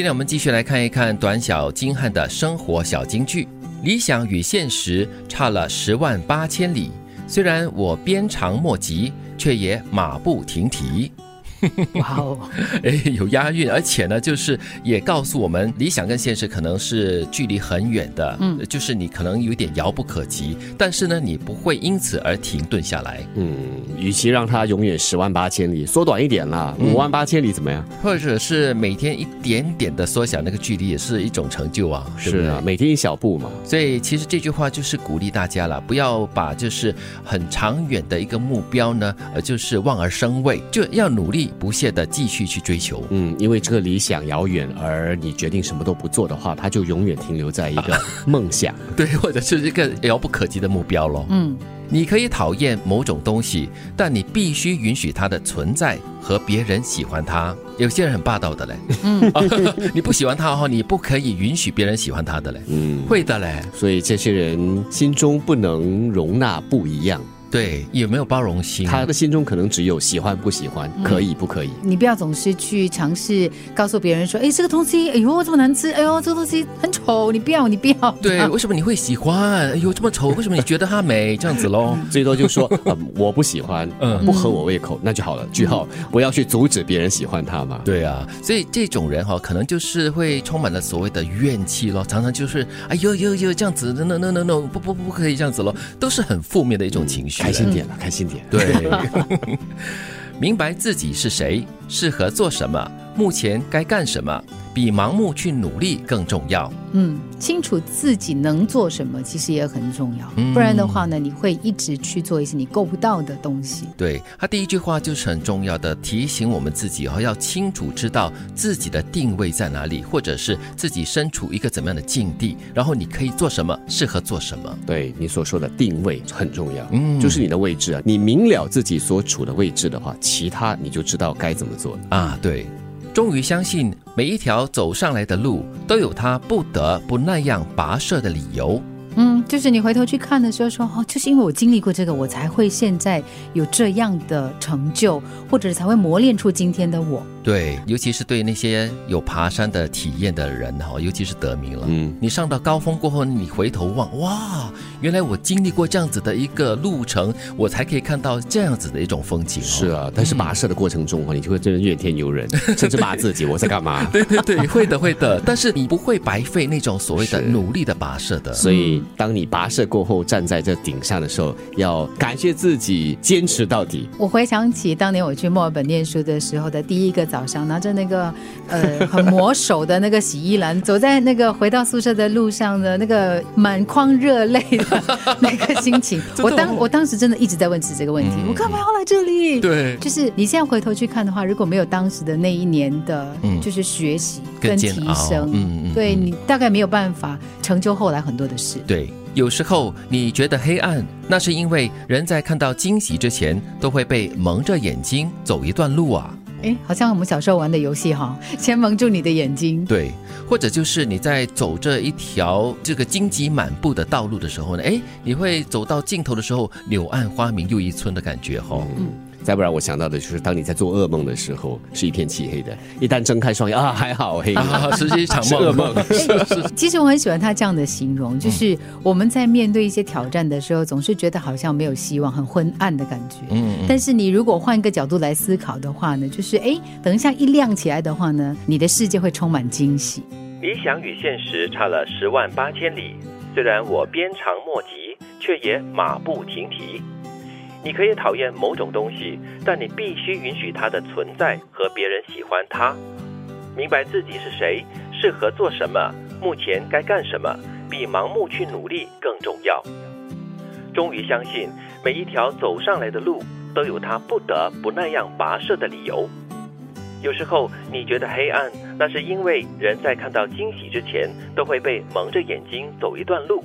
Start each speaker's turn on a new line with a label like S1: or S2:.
S1: 今天我们继续来看一看短小精悍的生活小金句。理想与现实差了十万八千里，虽然我鞭长莫及，却也马不停蹄。
S2: 哇哦，
S1: 哎，有押韵，而且呢，就是也告诉我们，理想跟现实可能是距离很远的，嗯，就是你可能有点遥不可及，但是呢，你不会因此而停顿下来。
S3: 嗯，与其让它永远十万八千里，缩短一点啦，五万八千里怎么样？
S1: 或者是每天一点点的缩小那个距离，也是一种成就啊。对对
S3: 是啊，每天一小步嘛。
S1: 所以其实这句话就是鼓励大家了，不要把就是很长远的一个目标呢，呃，就是望而生畏，就要努力不懈的继续去追求。
S3: 嗯，因为这个理想遥远，而你决定什么都不做的话，它就永远停留在一个 梦想。
S1: 对，或者是一个遥不可及的目标咯。
S2: 嗯，
S1: 你可以讨厌某种东西，但你必须允许它的存在和别人喜欢它。有些人很霸道的嘞，嗯，你不喜欢他的话，你不可以允许别人喜欢他的嘞，
S3: 嗯，
S1: 会的嘞。
S3: 所以这些人心中不能容纳不一样，
S1: 对，有没有包容心？
S3: 他的心中可能只有喜欢不喜欢，可以不可以。
S2: 你不要总是去尝试告诉别人说，哎，这个东西，哎呦这么难吃，哎呦这个东西很丑，你不要，你不要。
S1: 对，为什么你会喜欢？哎呦，这么丑，为什么你觉得它美？这样子喽。
S3: 最多就说、呃、我不喜欢，
S1: 嗯
S3: 不合我胃口，那就好了。句号，不要去阻止别人喜欢他嘛。
S1: 对啊，所以这种人哈、可能就是会充满了所谓的怨气咯，常常就是哎呦呦呦这样子，no no no no，不不不可以这样子咯，都是很负面的一种情绪。
S3: 开心点了，开心点。
S1: 对，明白自己是谁，适合做什么，目前该干什么，比盲目去努力更重要。
S2: 嗯，清楚自己能做什么，其实也很重要。
S1: 嗯
S2: 不然的话呢，你会一直去做一些你够不到的东西。
S1: 对他第一句话就是很重要的提醒我们自己哦，要清楚知道自己的定位在哪里，或者是自己身处一个怎么样的境地，然后你可以做什么，适合做什么。
S3: 对你所说的定位很重要，
S1: 嗯
S3: 就是你的位置啊。你明了自己所处的位置的话，其他你就知道该怎么做了。
S1: 啊，对，终于相信每一条走上来的路都有他不得不那样跋涉的理由。
S2: 嗯，就是你回头去看的时候说，哦，就是因为我经历过这个，我才会现在有这样的成就，或者才会磨练出今天的我。
S1: 对，尤其是对那些有爬山的体验的人哈，尤其是得名了。
S3: 嗯
S1: 你上到高峰过后，你回头望，哇，原来我经历过这样子的一个路程，我才可以看到这样子的一种风景、哦。
S3: 是啊，但是跋涉的过程中啊，你就会真的怨天尤人，甚至骂自己我在干嘛。
S1: 对对对，会的会的，但是你不会白费那种所谓的努力的跋涉的。
S3: 所以，当你跋涉过后站在这顶上的时候，要感谢自己坚持到底。
S2: 我回想起当年我去墨尔本念书的时候的第一个早上，拿着那个呃很磨手的那个洗衣篮，走在那个回到宿舍的路上的那个满眶热泪的 那个心情，我当
S1: 哦
S2: 我当时真的一直在问自己这个问题：
S1: 嗯
S2: 我干嘛要来这里？。
S1: 对，
S2: 就是你现在回头去看的话，如果没有当时的那一年的，
S1: 嗯
S2: 就是学习跟提升，
S1: 嗯嗯嗯
S2: 对你大概没有办法成就后来很多的事。
S1: 对，有时候你觉得黑暗，那是因为人在看到惊喜之前，都会被蒙着眼睛走一段路啊。
S2: 哎，好像我们小时候玩的游戏哈，先蒙住你的眼睛。
S1: 对，或者就是你在走这一条这个荆棘满布的道路的时候呢，哎，你会走到尽头的时候，柳暗花明又一村的感觉哈、哦。
S3: 嗯，再不然我想到的就是，当你在做噩梦的时候，是一片漆黑的，一旦睁开双眼啊，还好黑。
S1: 啊，是一场梦，
S3: 噩梦
S1: 是是，
S2: 其实我很喜欢他这样的形容，就是我们在面对一些挑战的时候，总是觉得好像没有希望，很昏暗的感觉。
S1: 嗯嗯，
S2: 但是你如果换一个角度来思考的话呢，就是哎，等一下一亮起来的话呢，你的世界会充满惊喜。
S1: 理想与现实差了十万八千里，虽然我鞭长莫及，却也马不停蹄。你可以讨厌某种东西，但你必须允许它的存在和别人喜欢它。明白自己是谁，适合做什么，目前该干什么，比盲目去努力更重要。终于相信，每一条走上来的路都有它不得不那样跋涉的理由。有时候你觉得黑暗，那是因为人在看到惊喜之前，都会被蒙着眼睛走一段路。